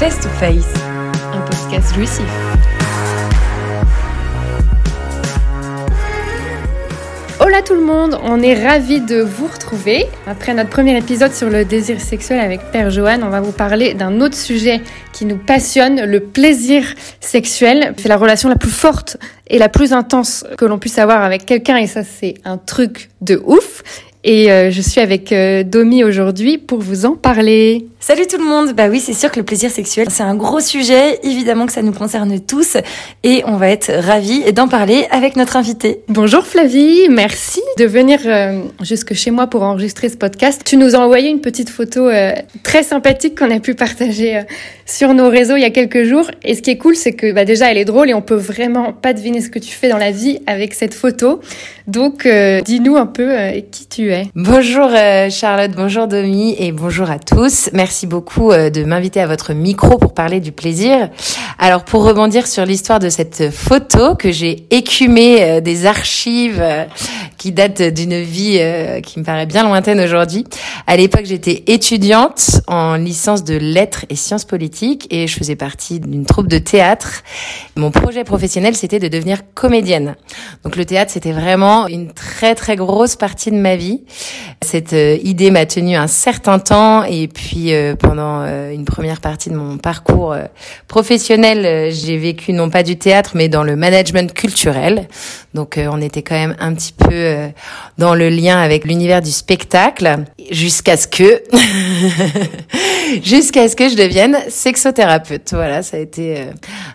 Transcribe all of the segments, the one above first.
Face to Face, un podcast jouissif. Hola tout le monde, on est ravis de vous retrouver. Après notre premier épisode sur le désir sexuel avec Père Johan, on va vous parler d'un autre sujet qui nous passionne, le plaisir sexuel. C'est la relation la plus forte et la plus intense que l'on puisse avoir avec quelqu'un et ça c'est un truc de ouf. Et euh, je suis avec euh, Domi aujourd'hui pour vous en parler. Salut tout le monde Bah oui, c'est sûr que le plaisir sexuel, c'est un gros sujet, évidemment que ça nous concerne tous, et on va être ravis d'en parler avec notre invité. Bonjour Flavie, merci de venir euh, jusque chez moi pour enregistrer ce podcast. Tu nous as envoyé une petite photo euh, très sympathique qu'on a pu partager sur nos réseaux il y a quelques jours, et ce qui est cool, c'est que bah, déjà elle est drôle et on peut vraiment pas deviner ce que tu fais dans la vie avec cette photo. Donc dis-nous un peu qui tu Bonjour Charlotte, bonjour Domi, et bonjour à tous. Merci beaucoup euh, de m'inviter à votre micro pour parler du plaisir. Alors pour rebondir sur l'histoire de cette photo que j'ai écumée euh, des archives euh, qui datent d'une vie qui me paraît bien lointaine aujourd'hui. À l'époque, j'étais étudiante en licence de lettres et sciences politiques et je faisais partie d'une troupe de théâtre. Mon projet professionnel, c'était de devenir comédienne. Donc le théâtre, c'était vraiment une très très grosse partie de ma vie. Cette idée m'a tenu un certain temps et puis euh, pendant euh, une première partie de mon parcours euh, professionnel, j'ai vécu non pas du théâtre, mais dans le management culturel. Donc on était quand même un petit peu dans le lien avec l'univers du spectacle, jusqu'à ce que, jusqu'à ce que je devienne sexothérapeute. Voilà, ça a été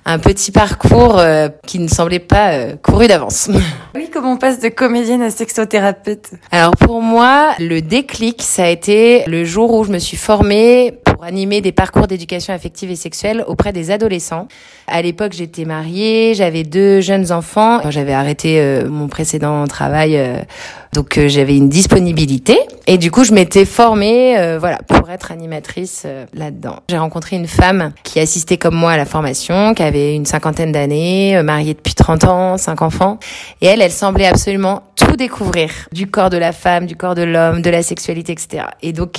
un petit parcours qui ne semblait pas couru d'avance. Oui, comment on passe de comédienne à sexothérapeute? Alors pour moi, le déclic, ça a été le jour où je me suis formée pour animer des parcours d'éducation affective et sexuelle auprès des adolescents. À l'époque, j'étais mariée, j'avais deux jeunes enfants. J'avais arrêté euh, mon précédent travail, euh, donc euh, j'avais une disponibilité. Et du coup, je m'étais formée, voilà, pour être animatrice là-dedans. J'ai rencontré une femme qui assistait comme moi à la formation, qui avait une cinquantaine d'années, mariée depuis 30 ans, cinq enfants. Et elle, elle semblait absolument tout découvrir du corps de la femme, du corps de l'homme, de la sexualité, etc. Et donc,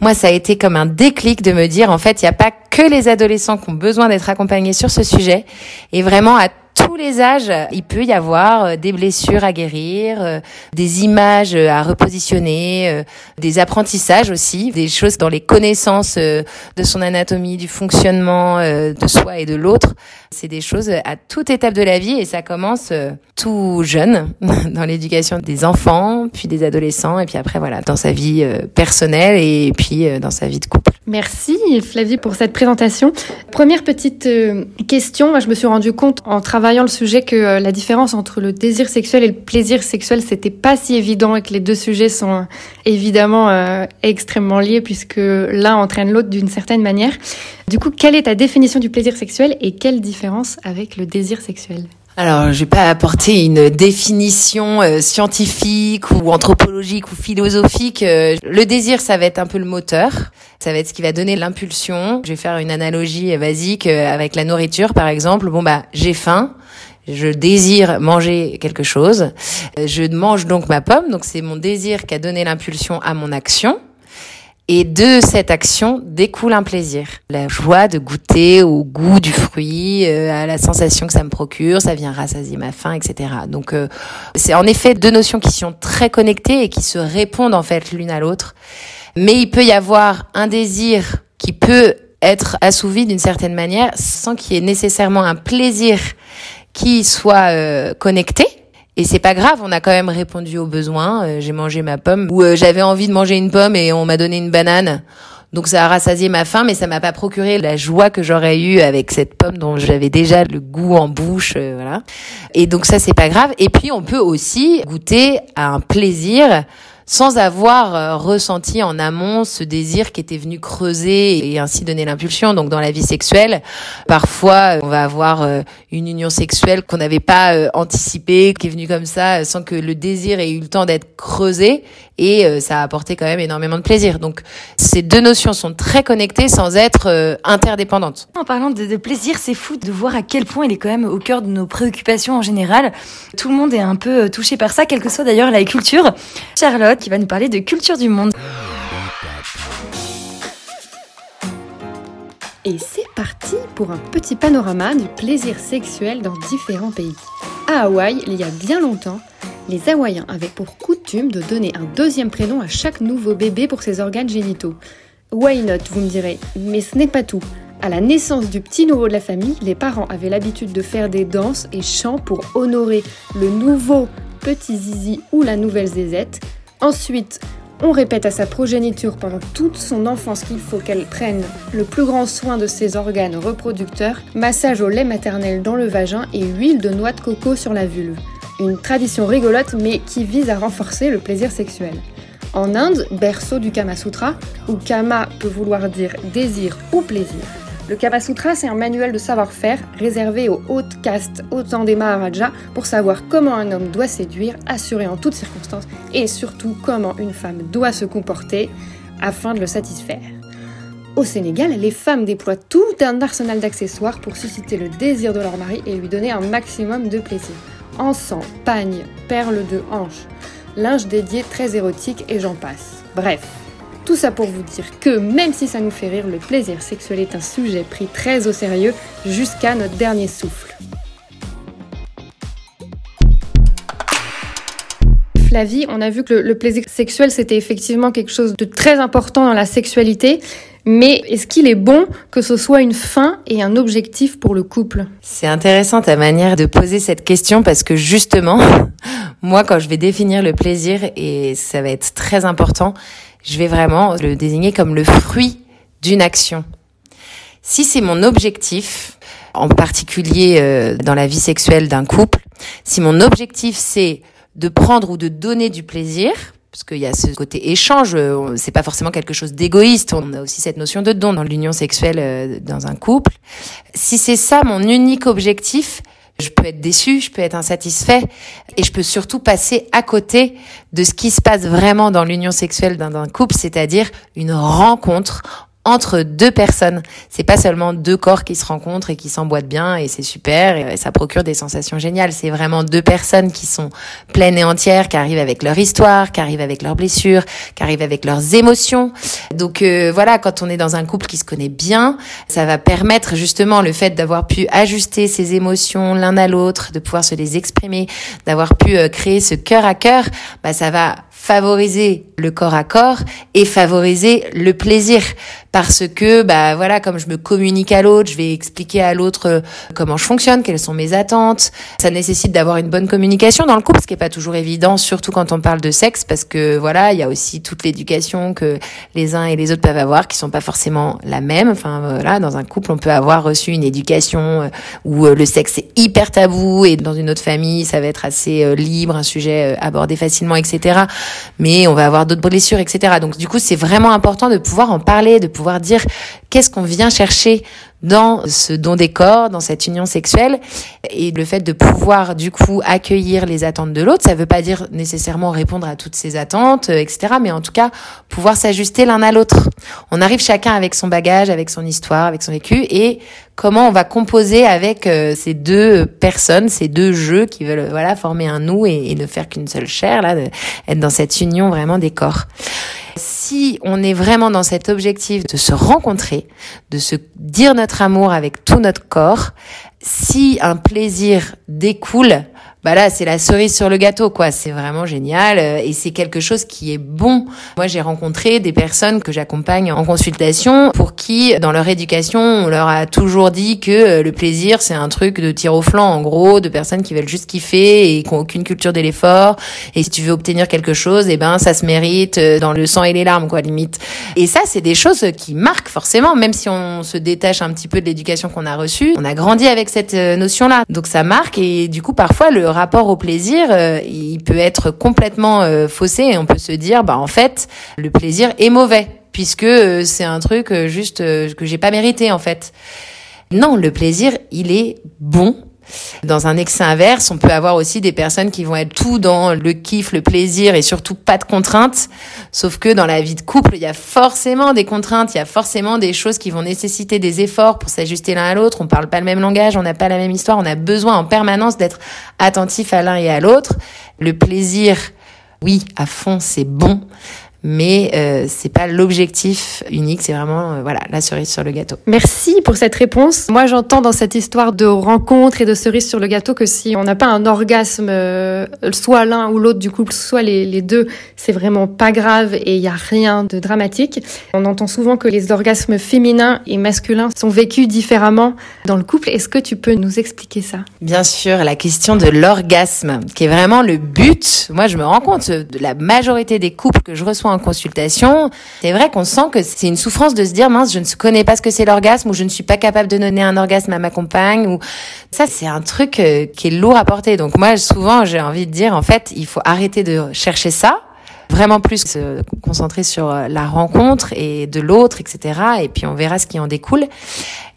moi, ça a été comme un déclic me dire, en fait, il n'y a pas que les adolescents qui ont besoin d'être accompagnés sur ce sujet, et vraiment à tous les âges, il peut y avoir euh, des blessures à guérir, euh, des images euh, à repositionner, des apprentissages aussi, des choses dans les connaissances de son anatomie, du fonctionnement de soi et de l'autre. C'est des choses à toute étape de la vie et ça commence tout jeune dans l'éducation des enfants, puis des adolescents et puis après voilà, dans sa vie personnelle et puis dans sa vie de couple. Merci Flavie pour cette présentation. Première petite question, moi je me suis rendu compte en travaillant le sujet que euh, la différence entre le désir sexuel et le plaisir sexuel, c'était pas si évident et que les deux sujets sont euh, évidemment euh, extrêmement liés puisque l'un entraîne l'autre d'une certaine manière. Du coup, quelle est ta définition du plaisir sexuel et quelle différence avec le désir sexuel? Alors, je vais pas apporter une définition scientifique ou anthropologique ou philosophique. le désir, ça va être un peu le moteur. Ça va être ce qui va donner l'impulsion. Je vais faire une analogie basique avec la nourriture, par exemple. Bon bah, j'ai faim je désire manger quelque chose. Je mange donc ma pomme, donc c'est mon désir qui a donné l'impulsion à mon action. Et de cette action découle un plaisir. La joie de goûter au goût du fruit, euh, à la sensation que ça me procure, ça vient rassasier ma faim, etc. Donc euh, c'est en effet deux notions qui sont très connectées et qui se répondent en fait l'une à l'autre. Mais il peut y avoir un désir qui peut être assouvi d'une certaine manière sans qu'il y ait nécessairement un plaisir qui soit euh, connecté. Et c'est pas grave, on a quand même répondu aux besoins. Euh, j'ai mangé ma pomme ou euh, j'avais envie de manger une pomme et on m'a donné une banane. Donc ça a rassasié ma faim, mais ça m'a pas procuré la joie que j'aurais eue avec cette pomme dont j'avais déjà le goût en bouche, voilà. Et donc ça c'est pas grave. Et puis on peut aussi goûter à un plaisir sans avoir euh, ressenti en amont ce désir qui était venu creuser et ainsi donner l'impulsion. Donc dans la vie sexuelle, parfois euh, on va avoir euh, une union sexuelle qu'on n'avait pas anticipée, qui est venue comme ça sans que le désir ait eu le temps d'être creusé et ça a apporté quand même énormément de plaisir. Donc ces deux notions sont très connectées sans être interdépendantes. En parlant de, de plaisir, c'est fou de voir à quel point il est quand même au cœur de nos préoccupations en général. Tout le monde est un peu touché par ça, quelle que soit d'ailleurs la culture. Charlotte, qui va nous parler de culture du monde. Et c'est parti pour un petit panorama du plaisir sexuel dans différents pays. À Hawaï, il y a bien longtemps, les Hawaïens avaient pour coutume de donner un deuxième prénom à chaque nouveau bébé pour ses organes génitaux. Why not, vous me direz, mais ce n'est pas tout. À la naissance du petit nouveau de la famille, les parents avaient l'habitude de faire des danses et chants pour honorer le nouveau petit zizi ou la nouvelle zézette. Ensuite, on répète à sa progéniture pendant toute son enfance qu'il faut qu'elle prenne le plus grand soin de ses organes reproducteurs, massage au lait maternel dans le vagin et huile de noix de coco sur la vulve. Une tradition rigolote mais qui vise à renforcer le plaisir sexuel. En Inde, berceau du Kama Sutra, où Kama peut vouloir dire désir ou plaisir, le Kama Sutra, c'est un manuel de savoir-faire réservé aux hautes castes, autant des Maharajas, pour savoir comment un homme doit séduire, assurer en toutes circonstances, et surtout comment une femme doit se comporter afin de le satisfaire. Au Sénégal, les femmes déploient tout un arsenal d'accessoires pour susciter le désir de leur mari et lui donner un maximum de plaisir. Encens, pagne, perles de hanche, linge dédié très érotique et j'en passe. Bref, tout ça pour vous dire que même si ça nous fait rire, le plaisir sexuel est un sujet pris très au sérieux jusqu'à notre dernier souffle. Flavie, on a vu que le, plaisir sexuel, c'était effectivement quelque chose de très important dans la sexualité. Mais est-ce qu'il est bon que ce soit une fin et un objectif pour le couple? C'est intéressant ta manière de poser cette question parce que justement, moi quand je vais définir le plaisir, et ça va être très important, je vais vraiment le désigner comme le fruit d'une action. Si c'est mon objectif, en particulier euh, dans la vie sexuelle d'un couple, si mon objectif c'est de prendre ou de donner du plaisir, parce qu'il y a ce côté échange, euh, c'est pas forcément quelque chose d'égoïste, on a aussi cette notion de don dans l'union sexuelle euh, dans un couple. Si c'est ça mon unique objectif, je peux être déçu, je peux être insatisfait et je peux surtout passer à côté de ce qui se passe vraiment dans l'union sexuelle d'un couple, c'est-à-dire une rencontre entre deux personnes. C'est pas seulement deux corps qui se rencontrent et qui s'emboîtent bien et c'est super et ça procure des sensations géniales. C'est vraiment deux personnes qui sont pleines et entières, qui arrivent avec leur histoire, qui arrivent avec leurs blessures, qui arrivent avec leurs émotions. Donc euh, voilà, quand on est dans un couple qui se connaît bien, ça va permettre justement le fait d'avoir pu ajuster ses émotions l'un à l'autre, de pouvoir se les exprimer, d'avoir pu euh, créer ce cœur à cœur, bah ça va favoriser le corps à corps et favoriser le plaisir parce que bah voilà comme je me communique à l'autre, je vais expliquer à l'autre euh, comment je fonctionne, quelles sont mes attentes. Ça nécessite d'avoir une bonne communication dans le couple, ce qui est pas toujours évident, surtout quand on parle de sexe, parce que voilà, il y a aussi toute l'éducation que les uns et les autres peuvent avoir, qui sont pas forcément la même. Enfin voilà, dans un couple, on peut avoir reçu une éducation euh, où euh, le sexe est hyper tabou, et dans une autre famille, ça va être assez libre, un sujet abordé facilement, etc. Mais on va avoir d'autres blessures, etc. Donc du coup, c'est vraiment important de pouvoir en parler, de pouvoir dire qu'est-ce qu'on vient chercher dans ce don des corps, dans cette union sexuelle, et le fait de pouvoir du coup accueillir les attentes de l'autre, ça veut pas dire nécessairement répondre à toutes ses attentes, euh, etc. Mais en tout cas, pouvoir s'ajuster l'un à l'autre. On arrive chacun avec son bagage, avec son histoire, avec son vécu, et comment on va composer avec euh, ces deux personnes, ces deux jeux qui veulent voilà former un nous et, ne faire qu'une seule chair, là, être dans cette union vraiment des corps si on est vraiment dans cet objectif de se rencontrer, de se dire notre amour avec tout notre corps, si un plaisir découle bah là c'est la cerise sur le gâteau quoi. C'est vraiment génial euh, et c'est quelque chose qui est bon. Moi j'ai rencontré des personnes que j'accompagne en consultation pour qui dans leur éducation on leur a toujours dit que euh, le plaisir c'est un truc de tir au flanc en gros de personnes qui veulent juste kiffer et qui ont aucune culture de l'effort. Et si tu veux obtenir quelque chose eh ben ça se mérite euh, dans le sang et les larmes quoi limite. Et ça c'est des choses qui marquent forcément même si on se détache un petit peu de l'éducation qu'on a reçue. On a grandi avec cette notion là donc ça marque et du coup parfois le rapport au plaisir, euh, il peut être complètement euh, faussé et on peut se dire, bah en fait, le plaisir est mauvais puisque euh, c'est un truc juste que j'ai pas mérité en fait. Non, le plaisir, il est bon dans un excès inverse, on peut avoir aussi des personnes qui vont être tout dans le kiff, le plaisir et surtout pas de contraintes. Sauf que dans la vie de couple, il y a forcément des contraintes, il y a forcément des choses qui vont nécessiter des efforts pour s'ajuster l'un à l'autre. On parle pas le même langage, on n'a pas la même histoire, on a besoin en permanence d'être attentif à l'un et à l'autre. Le plaisir, oui, à fond, c'est bon. Mais euh, c'est pas l'objectif unique, c'est vraiment euh, voilà la cerise sur le gâteau. Merci pour cette réponse. Moi, j'entends dans cette histoire de rencontre et de cerise sur le gâteau que si on n'a pas un orgasme, euh, soit l'un ou l'autre du couple, soit les, les deux, c'est vraiment pas grave et il y a rien de dramatique. On entend souvent que les orgasmes féminins et masculins sont vécus différemment dans le couple. Est-ce que tu peux nous expliquer ça? Bien sûr, la question de l'orgasme, qui est vraiment le but. Moi, je me rends compte de la majorité des couples que je reçois en consultation, c'est vrai qu'on sent que c'est une souffrance de se dire mince, je ne connais pas ce que c'est l'orgasme ou je ne suis pas capable de donner un orgasme à ma compagne ou ça c'est un truc euh, qui est lourd à porter. Donc moi souvent j'ai envie de dire en fait, il faut arrêter de chercher ça vraiment plus se concentrer sur euh, la rencontre et de l'autre, etc. Et puis on verra ce qui en découle.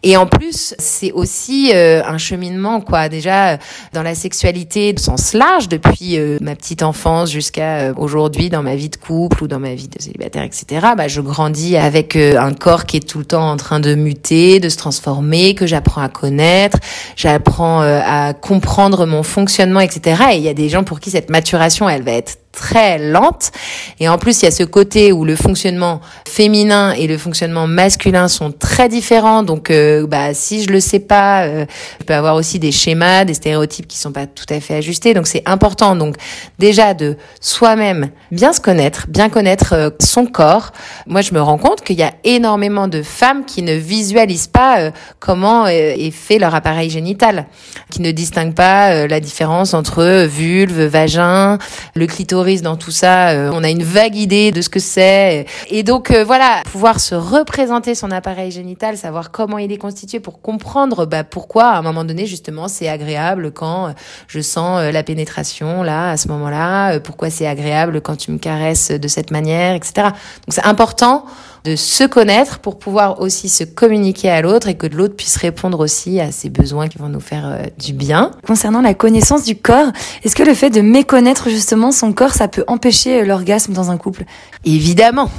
Et en plus, c'est aussi euh, un cheminement, quoi. Déjà, dans la sexualité de sens large, depuis euh, ma petite enfance jusqu'à aujourd'hui, dans ma vie de couple ou dans ma vie de célibataire, etc. Bah, je grandis avec un corps qui est tout le temps en train de muter, de se transformer, que j'apprends à connaître, j'apprends à comprendre mon fonctionnement, etc. Et il y a des gens pour qui cette maturation, elle va être très lente. Et en plus, il y a ce côté où le fonctionnement féminin et le fonctionnement masculin sont très différents. Donc, euh, bah, si je le sais pas, euh, je peux avoir aussi des schémas, des stéréotypes qui sont pas tout à fait ajustés. Donc, c'est important. Donc, déjà de soi-même bien se connaître, bien connaître euh, son corps. Moi, je me rends compte qu'il y a énormément de femmes qui ne visualisent pas comment est fait leur appareil génital, qui ne distinguent pas la différence entre vulve, vagin, le clitoris dans tout ça. Euh, on a une vague idée de ce que c'est. Et donc euh, voilà, pouvoir se représenter son appareil génital, savoir comment il est constitué pour comprendre bah, pourquoi à un moment donné justement c'est agréable quand euh, je sens la pénétration là à ce moment-là, pourquoi c'est agréable quand tu me caresses de cette manière, etc. Donc c'est important de se connaître pour pouvoir aussi se communiquer à l'autre et que l'autre puisse répondre aussi à ses besoins qui vont nous faire euh, du bien. Concernant la connaissance du corps, est-ce que le fait de méconnaître justement son corps, ça peut empêcher euh, l'orgasme dans un couple? Évidemment.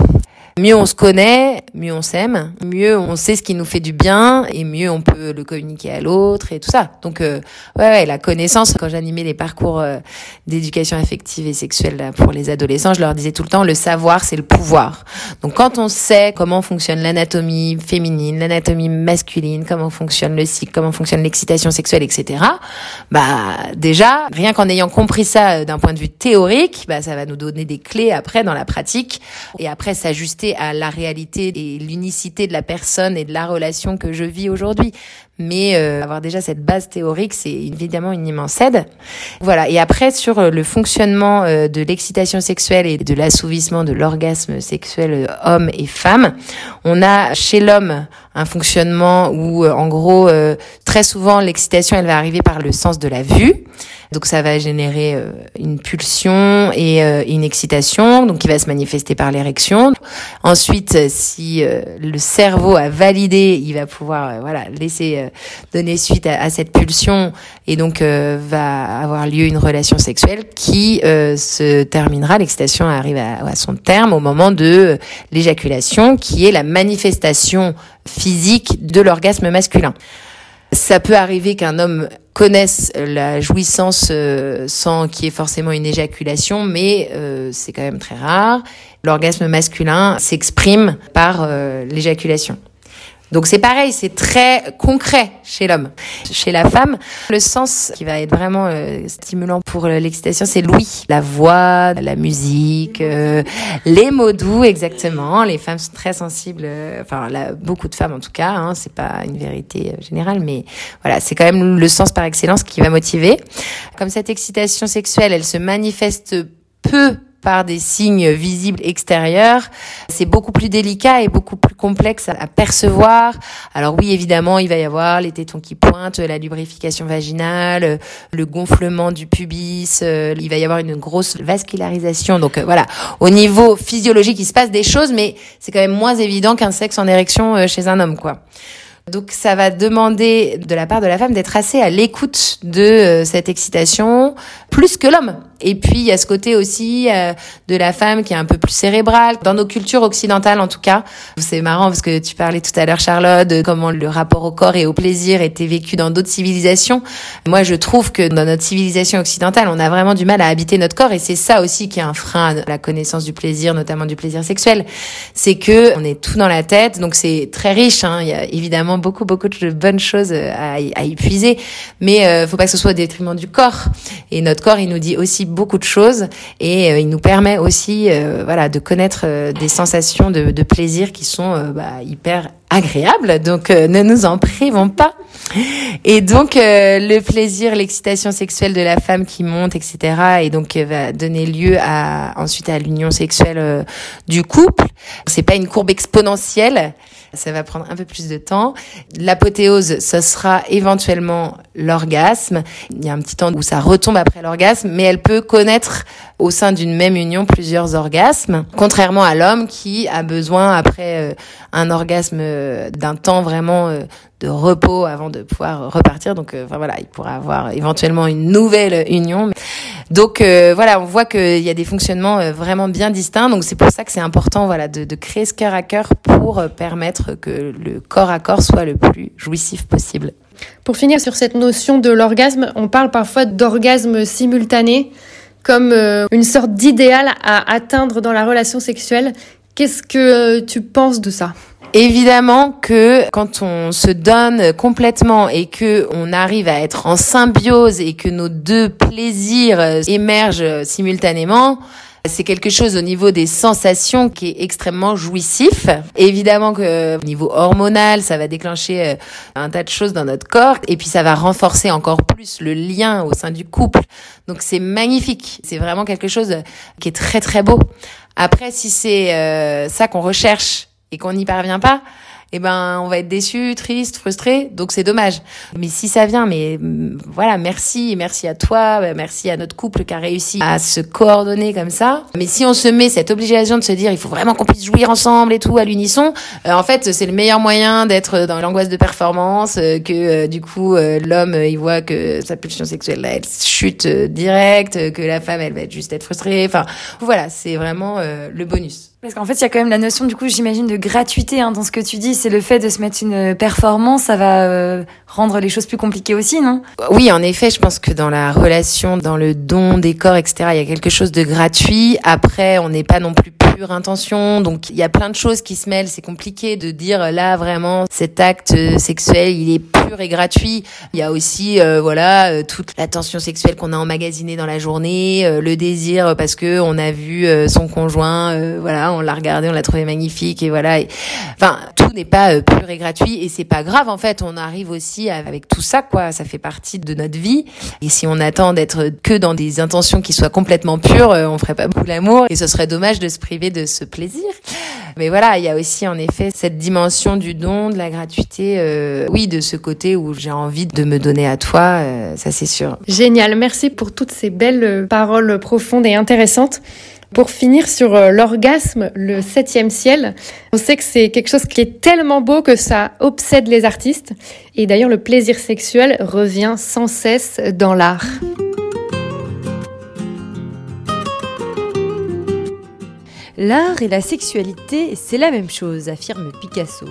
Mieux on se connaît, mieux on s'aime, mieux on sait ce qui nous fait du bien et mieux on peut le communiquer à l'autre et tout ça. Donc euh, ouais, ouais, la connaissance. Quand j'animais les parcours euh, d'éducation affective et sexuelle pour les adolescents, je leur disais tout le temps le savoir c'est le pouvoir. Donc quand on sait comment fonctionne l'anatomie féminine, l'anatomie masculine, comment fonctionne le cycle, comment fonctionne l'excitation sexuelle, etc. Bah déjà rien qu'en ayant compris ça euh, d'un point de vue théorique, bah ça va nous donner des clés après dans la pratique et après s'ajuster à la réalité et l'unicité de la personne et de la relation que je vis aujourd'hui. Mais euh, avoir déjà cette base théorique, c'est évidemment une immense aide. Voilà. Et après, sur euh, le fonctionnement euh, de l'excitation sexuelle et de l'assouvissement de l'orgasme sexuel homme et femme, on a chez l'homme un fonctionnement où, en gros, très souvent, l'excitation, elle va arriver par le sens de la vue. Donc ça va générer une pulsion et une excitation, donc qui va se manifester par l'érection. Ensuite, si le cerveau a validé, il va pouvoir voilà laisser euh, donner suite à, cette pulsion et donc euh, va avoir lieu une relation sexuelle qui euh, se terminera, l'excitation arrive à, à, son terme au moment de l'éjaculation qui est la manifestation physique de l'orgasme masculin. Ça peut arriver qu'un homme connaisse la jouissance sans qu'il y ait forcément une éjaculation, mais c'est quand même très rare. L'orgasme masculin s'exprime par l'éjaculation. Donc c'est pareil, c'est très concret chez l'homme. Chez la femme, le sens qui va être vraiment euh, stimulant pour euh, l'excitation, c'est l'ouïe, la voix, la musique, euh, les mots doux exactement. Les femmes sont très sensibles, enfin beaucoup de femmes en tout cas. Hein, c'est pas une vérité générale, mais voilà, c'est quand même le sens par excellence qui va motiver. Comme cette excitation sexuelle, elle se manifeste peu par des signes visibles extérieurs, c'est beaucoup plus délicat et beaucoup plus complexe à, percevoir. Alors oui, évidemment, il va y avoir les tétons qui pointent, la lubrification vaginale, le gonflement du pubis, euh, il va y avoir une grosse vascularisation. Donc euh, voilà, au niveau physiologique, il se passe des choses, mais c'est quand même moins évident qu'un sexe en érection euh, chez un homme, quoi. Donc ça va demander de la part de la femme d'être assez à l'écoute de cette excitation plus que l'homme Et puis il y a ce côté aussi euh, de la femme qui est un peu plus cérébrale dans nos cultures occidentales en tout cas. C'est marrant parce que tu parlais tout à l'heure Charlotte de comment le rapport au corps et au plaisir était vécu dans d'autres civilisations. Moi je trouve que dans notre civilisation occidentale, on a vraiment du mal à habiter notre corps et c'est ça aussi qui est un frein à la connaissance du plaisir, notamment du plaisir sexuel. C'est que on est tout dans la tête, donc c'est très riche. Hein. Il y a évidemment beaucoup beaucoup de bonnes choses à, à y puiser, mais euh, faut pas que ce soit au détriment du corps. Et notre corps, il nous dit aussi beaucoup de choses et euh, il nous permet aussi euh, voilà de connaître euh, des sensations de, plaisir qui sont bah, hyper agréables donc ne nous en privons pas et donc le plaisir l'excitation sexuelle de la femme qui monte etc et donc va donner lieu à ensuite à l'union sexuelle du couple c'est pas une courbe exponentielle ça va prendre un peu plus de temps. L'apothéose, ce sera éventuellement l'orgasme. Il y a un petit temps où ça retombe après l'orgasme, mais elle peut connaître au sein d'une même union plusieurs orgasmes, contrairement à l'homme qui a besoin après euh, un orgasme euh, d'un temps vraiment euh, de repos avant de pouvoir repartir. Donc enfin voilà, il pourra avoir éventuellement une nouvelle union. Donc voilà, on voit qu'il y a des fonctionnements vraiment bien distincts. Donc c'est pour ça que c'est important voilà de, créer ce cœur à cœur pour permettre que le corps à corps soit le plus jouissif possible. Pour finir sur cette notion de l'orgasme, on parle parfois d'orgasme simultané comme euh, une sorte d'idéal à atteindre dans la relation sexuelle. Qu'est-ce que tu penses de ça? Évidemment que quand on se donne complètement et que on arrive à être en symbiose et que nos deux plaisirs émergent simultanément, c'est quelque chose au niveau des sensations qui est extrêmement jouissif. Évidemment que au niveau hormonal, ça va déclencher euh, un tas de choses dans notre corps et puis ça va renforcer encore plus le lien au sein du couple. Donc c'est magnifique. C'est vraiment quelque chose qui est très très beau. Après, si c'est euh, ça qu'on recherche et qu'on n'y parvient pas, eh ben on va être déçu, triste, frustré, donc c'est dommage. Mais si ça vient, mais mm, voilà, merci, merci à toi, euh, merci à notre couple qui a réussi à se coordonner comme ça. Mais si on se met cette obligation de se dire il faut vraiment qu'on puisse jouir ensemble et tout à l'unisson, euh, en fait c'est le meilleur moyen d'être dans l'angoisse de performance, euh, que du coup l'homme il voit que sa pulsion sexuelle là, elle chute direct, que la femme elle va juste être frustrée. Enfin voilà, c'est vraiment le bonus. Parce qu'en fait, il y a quand même la notion, du coup, j'imagine, de gratuité hein, dans ce que tu dis. C'est le fait de se mettre une performance, ça va euh, rendre les choses plus compliquées aussi, non? Oui, en effet, je pense que dans la relation, dans le don des corps, etc., il y a quelque chose de gratuit. Après, on n'est pas non plus pure intention, donc il y a plein de choses qui se mêlent. C'est compliqué de dire là vraiment cet acte sexuel, il est pur et gratuit. Il y a aussi, euh, voilà, euh, toute l'attention sexuelle qu'on a emmagasinée dans la journée, le désir parce que on a vu son conjoint, voilà on l'a regardé, on l'a trouvé magnifique et voilà. Enfin, tout n'est pas euh, pur et gratuit et c'est pas grave en fait. On arrive aussi avec tout ça quoi. Ça fait partie de notre vie. Et si on attend d'être que dans des intentions qui soient complètement pures, euh, on ferait pas beaucoup l'amour et ce serait dommage de se priver de ce plaisir. Mais voilà, il y a aussi en effet cette dimension du don, de la gratuité, euh, oui, de ce côté où j'ai envie de me donner à toi, ça c'est sûr. Génial, merci pour toutes ces belles paroles profondes et intéressantes. Pour finir sur euh, l'orgasme, le septième ciel, on sait que c'est quelque chose qui est tellement beau que ça obsède les artistes. Et d'ailleurs, le plaisir sexuel revient sans cesse dans l'art. L'art et la sexualité, c'est la même chose, affirme Picasso.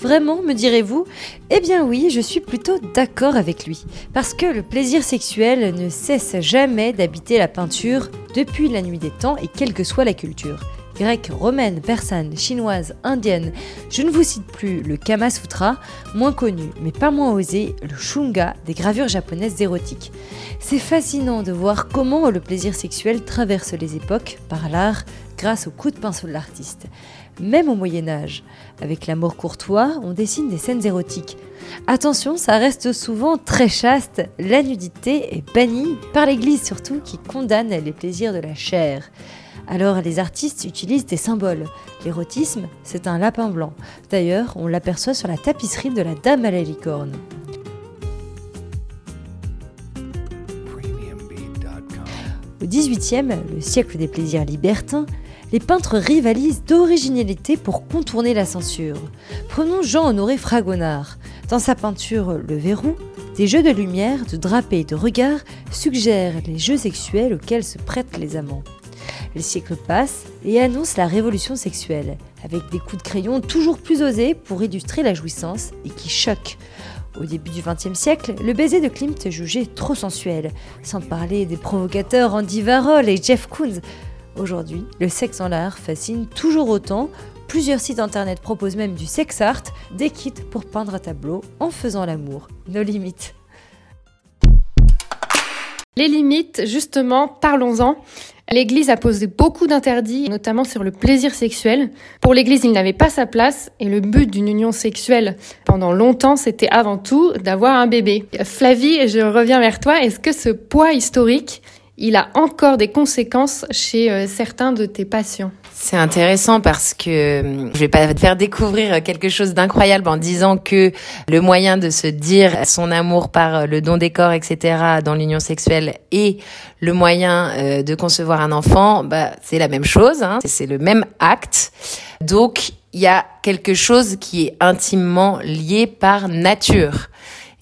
Vraiment, me direz-vous? Eh bien oui, je suis plutôt d'accord avec lui, parce que le plaisir sexuel ne cesse jamais d'habiter la peinture depuis la nuit des temps et quelle que soit la culture. Grecque, romaine, persane, chinoise, indienne, je ne vous cite plus le Kama Sutra, moins connu mais pas moins osé, le Shunga des gravures japonaises érotiques. C'est fascinant de voir comment le plaisir sexuel traverse les époques par l'art, grâce au coup de pinceau de l'artiste. Même au Moyen Âge, avec l'amour courtois, on dessine des scènes érotiques. Attention, ça reste souvent très chaste, la nudité est bannie, par l'Église surtout, qui condamne les plaisirs de la chair. Alors les artistes utilisent des symboles. L'érotisme, c'est un lapin blanc. D'ailleurs, on l'aperçoit sur la tapisserie de la Dame à la licorne. Au XVIIIe, le siècle des plaisirs libertins, les peintres rivalisent d'originalité pour contourner la censure. Prenons Jean-Honoré Fragonard. Dans sa peinture Le Verrou, Des jeux de lumière, de drapés et de regards suggèrent les jeux sexuels auxquels se prêtent les amants. Les siècles passent et annoncent la révolution sexuelle, avec des coups de crayon toujours plus osés pour illustrer la jouissance et qui choquent. Au début du XXe siècle, le baiser de Klimt est jugé trop sensuel, sans parler des provocateurs Andy Warhol et Jeff Koons. Aujourd'hui, le sexe en l'art fascine toujours autant. Plusieurs sites internet proposent même du sex art, des kits pour peindre un tableau en faisant l'amour. Nos limites. Les limites, justement, parlons-en. L'Église a posé beaucoup d'interdits, notamment sur le plaisir sexuel. Pour l'Église, il n'avait pas sa place et le but d'une union sexuelle pendant longtemps, c'était avant tout d'avoir un bébé. Flavie, je reviens vers toi. Est-ce que ce poids historique, il a encore des conséquences chez euh, certains de tes patients? C'est intéressant parce que euh, je vais pas te faire découvrir quelque chose d'incroyable en disant que le moyen de se dire son amour par le don des corps, etc. dans l'union sexuelle et le moyen euh, de concevoir un enfant, bah, c'est la même chose, hein. c'est le même acte. Donc, il y a quelque chose qui est intimement lié par nature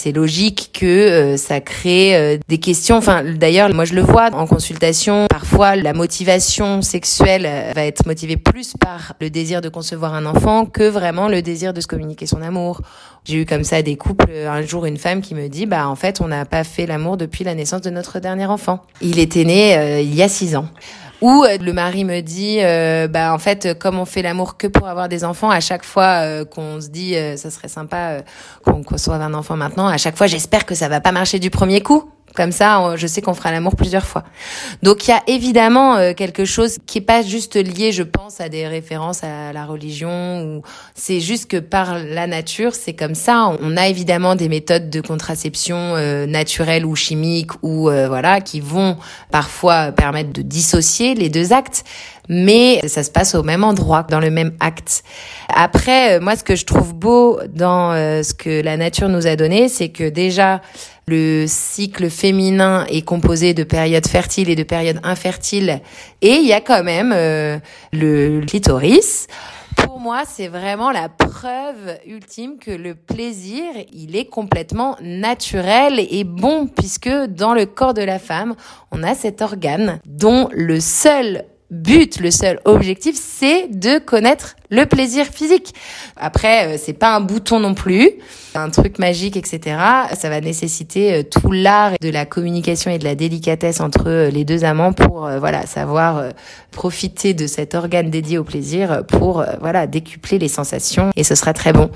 c'est logique que euh, ça crée euh, des questions. Enfin, d'ailleurs, moi je le vois en consultation. Parfois, la motivation sexuelle euh, va être motivée plus par le désir de concevoir un enfant que vraiment le désir de se communiquer son amour. J'ai eu comme ça des couples. Un jour, une femme qui me dit, bah en fait, on n'a pas fait l'amour depuis la naissance de notre dernier enfant. Il était né il y a six ans. Ou euh, le mari me dit, euh, bah en fait, comme on fait l'amour que pour avoir des enfants, à chaque fois euh, qu'on se dit, ça serait sympa qu'on conçoive un enfant maintenant, à chaque fois, j'espère que ça va pas marcher du premier coup. Comme ça, je sais qu'on fera l'amour plusieurs fois. Donc il y a évidemment euh, quelque chose qui est pas juste lié, je pense, à des références à la religion ou c'est juste que par la nature, c'est comme ça. On a évidemment des méthodes de contraception euh, naturelles ou chimiques ou euh, voilà qui vont parfois permettre de dissocier les deux actes mais ça se passe au même endroit, dans le même acte. Après, moi, ce que je trouve beau dans ce que la nature nous a donné, c'est que déjà, le cycle féminin est composé de périodes fertiles et de périodes infertiles. Et il y a quand même euh, le clitoris. Pour moi, c'est vraiment la preuve ultime que le plaisir, il est complètement naturel et bon, puisque dans le corps de la femme, on a cet organe dont le seul but, le seul objectif, c'est de connaître le plaisir physique. Après, euh, c'est pas un bouton non plus, un truc magique, etc. Ça va nécessiter euh, tout l'art de la communication et de la délicatesse entre euh, les deux amants pour, voilà, savoir profiter de cet organe dédié au plaisir pour, voilà, décupler les sensations et ce sera très bon.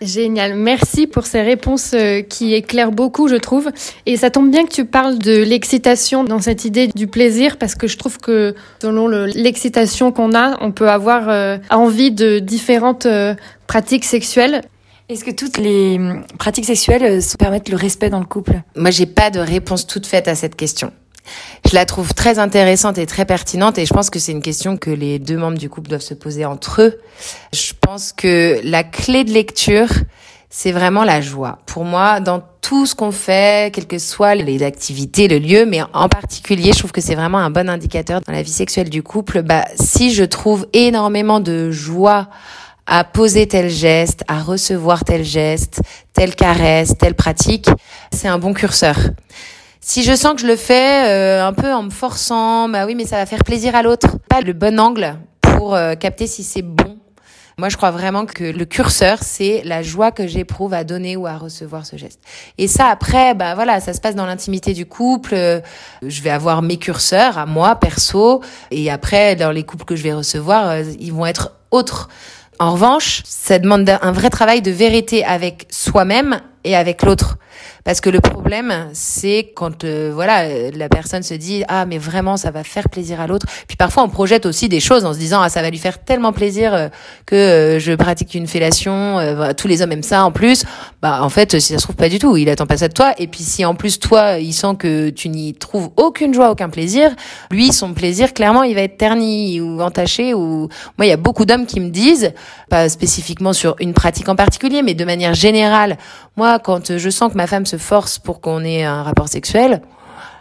Génial, merci pour ces réponses euh, qui éclairent beaucoup, je trouve. Et ça tombe bien que tu parles de l'excitation dans cette idée du plaisir, parce que je trouve que selon l'excitation qu'on a, on peut avoir euh, envie de différentes euh, pratiques sexuelles. Est-ce que toutes les pratiques sexuelles permettent le respect dans le couple? Moi, j'ai pas de réponse toute faite à cette question. Je la trouve très intéressante et très pertinente et je pense que c'est une question que les deux membres du couple doivent se poser entre eux. Je pense que la clé de lecture, c'est vraiment la joie. Pour moi, dans tout ce qu'on fait, quelles que soient les activités, le lieu, mais en particulier, je trouve que c'est vraiment un bon indicateur dans la vie sexuelle du couple. Bah, si je trouve énormément de joie à poser tel geste, à recevoir tel geste, telle caresse, telle pratique, c'est un bon curseur. Si je sens que je le fais euh, un peu en me forçant, bah oui, mais ça va faire plaisir à l'autre. Pas le bon angle pour euh, capter si c'est bon. Moi, je crois vraiment que le curseur, c'est la joie que j'éprouve à donner ou à recevoir ce geste. Et ça, après, bah voilà, ça se passe dans l'intimité du couple. Je vais avoir mes curseurs à moi, perso, et après, dans les couples que je vais recevoir, euh, ils vont être autres. En revanche, ça demande un vrai travail de vérité avec soi-même et avec l'autre. Parce que le problème, c'est quand euh, voilà la personne se dit ah mais vraiment ça va faire plaisir à l'autre. Puis parfois on projette aussi des choses en se disant ah ça va lui faire tellement plaisir euh, que euh, je pratique une fellation. tous les hommes aiment ça en plus. Bah en fait si ça se trouve pas du tout, il attend pas ça de toi. Et puis si en plus toi il sent que tu n'y trouves aucune joie, aucun plaisir, lui son plaisir clairement il va être terni ou entaché. Ou moi il y a beaucoup d'hommes qui me disent pas spécifiquement sur une pratique en particulier, mais de manière générale, moi quand je sens que ma femme se force pour qu'on ait un rapport sexuel,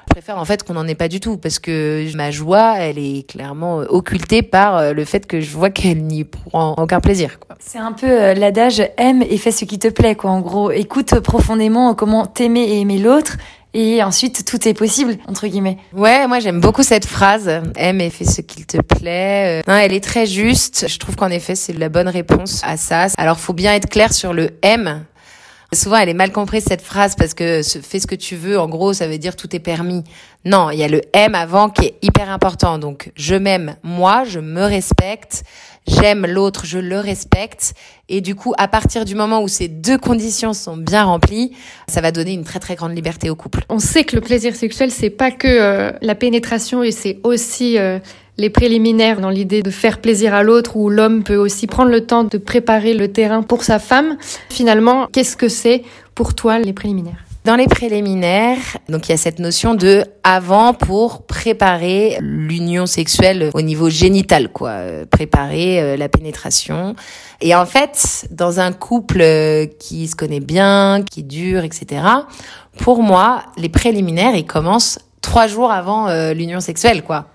je préfère en fait qu'on n'en ait pas du tout parce que ma joie, elle est clairement occultée par le fait que je vois qu'elle n'y prend aucun plaisir. C'est un peu l'adage aime et fais ce qui te plaît, quoi. En gros, écoute profondément comment t'aimer et aimer l'autre et ensuite, tout est possible, entre guillemets. Ouais, moi j'aime beaucoup cette phrase. Aime et fais ce qu'il te plaît. Non, elle est très juste. Je trouve qu'en effet, c'est la bonne réponse à ça. Alors, faut bien être clair sur le aime. Souvent, elle est mal comprise cette phrase parce que fais ce que tu veux, en gros, ça veut dire tout est permis. Non, il y a le aime avant qui est hyper important. Donc, je m'aime moi, je me respecte, j'aime l'autre, je le respecte. Et du coup, à partir du moment où ces deux conditions sont bien remplies, ça va donner une très très grande liberté au couple. On sait que le plaisir sexuel, c'est pas que euh, la pénétration et c'est aussi euh, les préliminaires dans l'idée de faire plaisir à l'autre où l'homme peut aussi prendre le temps de préparer le terrain pour sa femme. Finalement, qu'est-ce que c'est pour toi les préliminaires? Dans les préliminaires, donc il y a cette notion de avant pour préparer l'union sexuelle au niveau génital, quoi, euh, préparer euh, la pénétration. Et en fait, dans un couple euh, qui se connaît bien, qui dure, etc. Pour moi, les préliminaires, ils commencent trois jours avant euh, l'union sexuelle, quoi.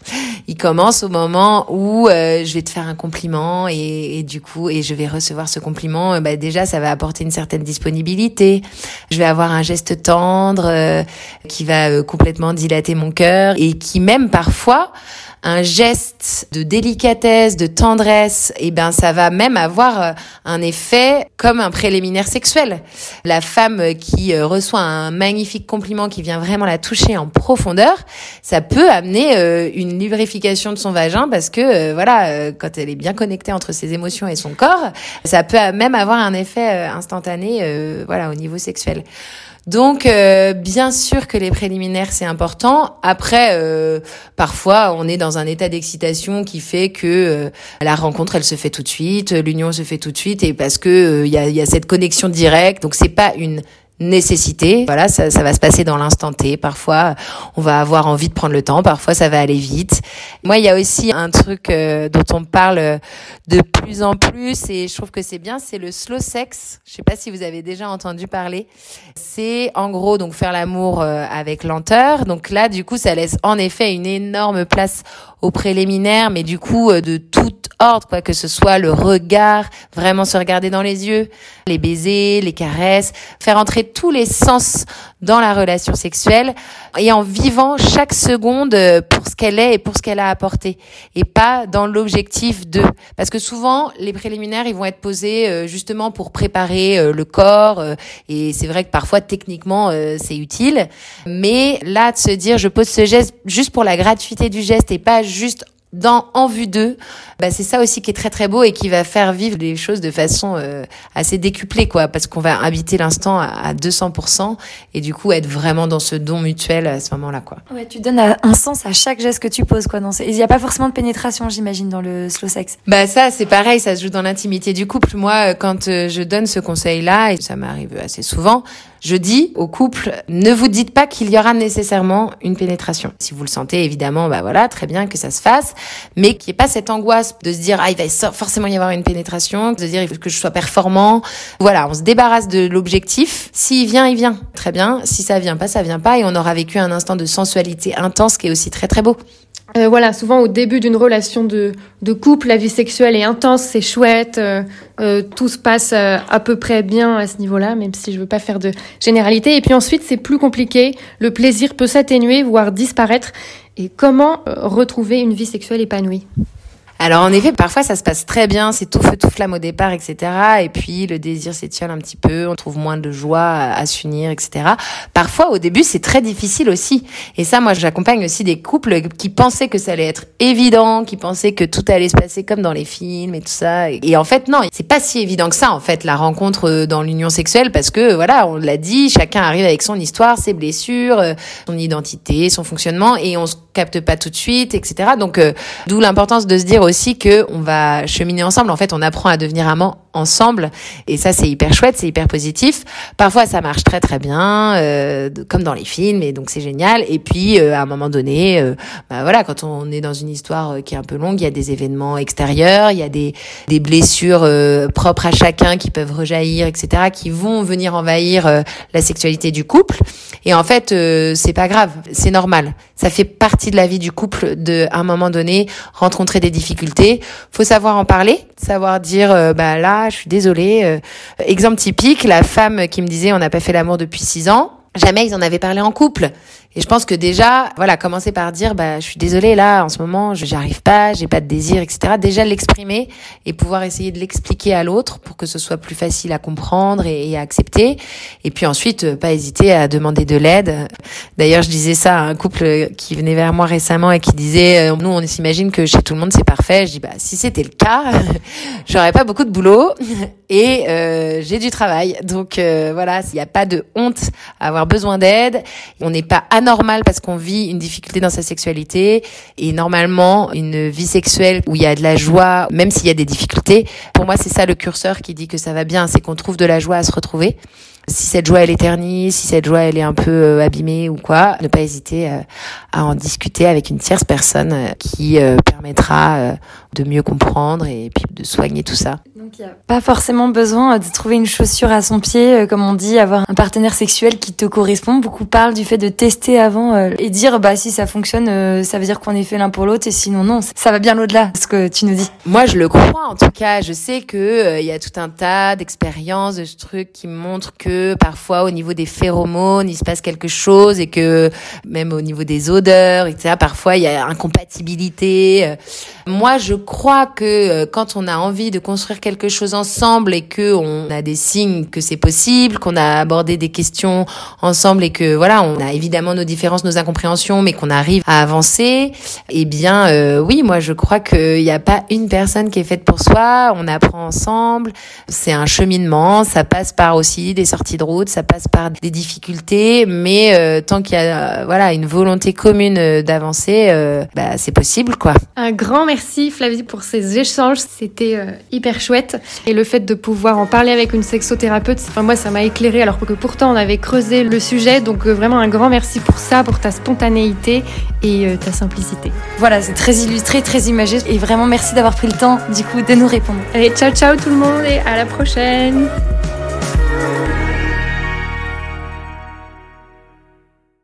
Il commence au moment où euh, je vais te faire un compliment et, et, du coup, et je vais recevoir ce compliment. Euh, bah, déjà, ça va apporter une certaine disponibilité. Je vais avoir un geste tendre qui va complètement dilater mon cœur et qui même parfois un geste de délicatesse, de tendresse, et eh ben ça va même avoir euh, un effet comme un préliminaire sexuel. La femme qui euh, reçoit un magnifique compliment qui vient vraiment la toucher en profondeur, ça peut amener euh, une lubrification de son vagin parce que voilà, quand elle est bien connectée entre ses émotions et son corps, ça peut même avoir un effet instantané voilà au niveau sexuel. Donc, euh, bien sûr que les préliminaires, c'est important. Après, euh, parfois, on est dans un état d'excitation qui fait que euh, la rencontre, elle se fait tout de suite, l'union se fait tout de suite, et parce que il y a, y, a, cette connexion directe. Donc, c'est pas une nécessité. Voilà, ça, ça va se passer dans l'instant T. Parfois, on va avoir envie de prendre le temps. Parfois, ça va aller vite. Moi, il y a aussi un truc euh, dont on parle de plus en plus et je trouve que c'est bien, c'est le slow sex. Je sais pas si vous avez déjà entendu parler. C'est en gros donc faire l'amour euh, avec lenteur. Donc là, du coup, ça laisse en effet une énorme place au préliminaire, mais du coup euh, de tout ordre, quoi que ce soit le regard, vraiment se regarder dans les yeux, les baisers, les caresses, faire entrer tous les sens dans la relation sexuelle et en vivant chaque seconde euh, pour ce qu'elle est et pour ce qu'elle a apporté et pas dans l'objectif de. Parce que souvent les préliminaires ils vont être posés euh, justement pour préparer le corps et c'est vrai que parfois techniquement c'est utile. Mais là de se dire je pose ce geste juste pour la gratuité du geste et pas juste dans en vue d'eux, bah c'est ça aussi qui est très très beau et qui va faire vivre les choses de façon euh, assez décuplée quoi, parce qu'on va habiter l'instant à, 200% et du coup être vraiment dans ce don mutuel à ce moment-là quoi. Ouais, tu donnes un sens à chaque geste que tu poses quoi. Dans Il n'y a pas forcément de pénétration, j'imagine, dans le slow sex. Bah ça c'est pareil, ça se joue dans l'intimité du couple. Moi, quand euh, je donne ce conseil-là et ça m'arrive assez souvent, je dis au couple, ne vous dites pas qu'il y aura nécessairement une pénétration. Si vous le sentez, évidemment, bah voilà, très bien que ça se fasse, mais qu'il n'y ait pas cette angoisse de se dire, ah, il va forcément y avoir une pénétration, de se dire, il faut que je sois performant. Voilà, on se débarrasse de l'objectif. S'il vient, il vient. Très bien. Si ça vient pas, ça vient pas, et on aura vécu un instant de sensualité intense qui est aussi très très beau. Euh, voilà, souvent au début d'une relation de, couple, la vie sexuelle est intense, c'est chouette, euh, euh, tout se passe à peu près bien à ce niveau-là, même si je veux pas faire de généralité. Et puis ensuite, c'est plus compliqué, le plaisir peut s'atténuer, voire disparaître. Et comment retrouver une vie sexuelle épanouie? Alors en effet, parfois ça se passe très bien, c'est tout feu tout flamme au départ, etc. Et puis le désir s'étiole un petit peu, on trouve moins de joie à, s'unir, etc. Parfois au début c'est très difficile aussi. Et ça, moi j'accompagne aussi des couples qui pensaient que ça allait être évident, qui pensaient que tout allait se passer comme dans les films et tout ça. Et, en fait non, c'est pas si évident que ça en fait la rencontre euh, dans l'union sexuelle parce que voilà, on l'a dit, chacun arrive avec son histoire, ses blessures, euh, son identité, son fonctionnement, et on se capte pas tout de suite, etc. Donc euh, d'où l'importance de se dire aussi que on va cheminer ensemble. En fait, on apprend à devenir amant ensemble. Et ça, c'est hyper chouette, c'est hyper positif. Parfois, ça marche très très bien, euh, comme dans les films, et donc c'est génial. Et puis, euh, à un moment donné, euh, bah voilà, quand on est dans une histoire qui est un peu longue, il y a des événements extérieurs, il y a des, des blessures propres à chacun qui peuvent rejaillir, etc., qui vont venir envahir la sexualité du couple. Et en fait, c'est pas grave, c'est normal. Ça fait partie de la vie du couple de, à un moment donné, rencontrer des difficultés. Faut savoir en parler, savoir dire, bah là, je suis désolée. Euh, exemple typique, la femme qui me disait on n'a pas fait l'amour depuis six ans. Jamais ils en avaient parlé en couple. Et je pense que déjà, voilà, commencer par dire, bah, je suis désolée là, en ce moment, je j'arrive pas, j'ai pas de désir, etc. Déjà l'exprimer et pouvoir essayer de l'expliquer à l'autre pour que ce soit plus facile à comprendre et, à accepter. Et puis ensuite, euh, pas hésiter à demander de l'aide. D'ailleurs, je disais ça à un couple qui venait vers moi récemment et qui disait, euh, nous, on s'imagine que chez tout le monde c'est parfait. Je dis, bah, si c'était le cas, j'aurais pas beaucoup de boulot et euh, j'ai du travail. Donc euh, voilà, il n'y a pas de honte à avoir besoin d'aide. On n'est pas normal parce qu'on vit une difficulté dans sa sexualité et normalement une vie sexuelle où il y a de la joie, même s'il y a des difficultés. Pour moi, c'est ça le curseur qui dit que ça va bien, c'est qu'on trouve de la joie à se retrouver si cette joie elle éternise, si cette joie elle est un peu euh, abîmée ou quoi, ne pas hésiter euh, à en discuter avec une tierce personne euh, qui permettra de mieux comprendre et puis de soigner tout ça. Donc il n'y a pas forcément besoin de trouver une chaussure à son pied, comme on dit, avoir un partenaire sexuel qui te correspond. Beaucoup parlent du fait de tester avant et dire bah si ça fonctionne, ça veut dire qu'on est fait l'un pour l'autre et sinon non, ça va bien au-delà de ce que tu nous dis. Moi je le crois en tout cas, je sais que il y a tout un tas d'expériences, de trucs qui montrent que parfois au niveau des phéromones il se passe quelque chose et que même au niveau des odeurs etc parfois il y a incompatibilité moi je crois que euh, quand on a envie de construire quelque chose ensemble et que on a des signes que c'est possible qu'on a abordé des questions ensemble et que voilà on a évidemment nos différences nos incompréhensions mais qu'on arrive à avancer eh bien euh, oui moi je crois qu'il n'y a pas une personne qui est faite pour soi. On apprend ensemble. C'est un cheminement. Ça passe par aussi des sorties de route, ça passe par des difficultés, mais euh, tant qu'il y a euh, voilà une volonté commune euh, d'avancer, bah, c'est possible quoi. Un grand merci Flavie pour ces échanges, c'était hyper chouette et le fait de pouvoir en parler avec une sexothérapeute, enfin moi ça m'a éclairé alors que pourtant on avait creusé le sujet, donc vraiment un grand merci pour ça, pour ta spontanéité et ta simplicité. Voilà, c'est très illustré, très imagé et vraiment merci d'avoir pris le temps du coup de nous répondre. Allez, ciao ciao tout le monde et à la prochaine.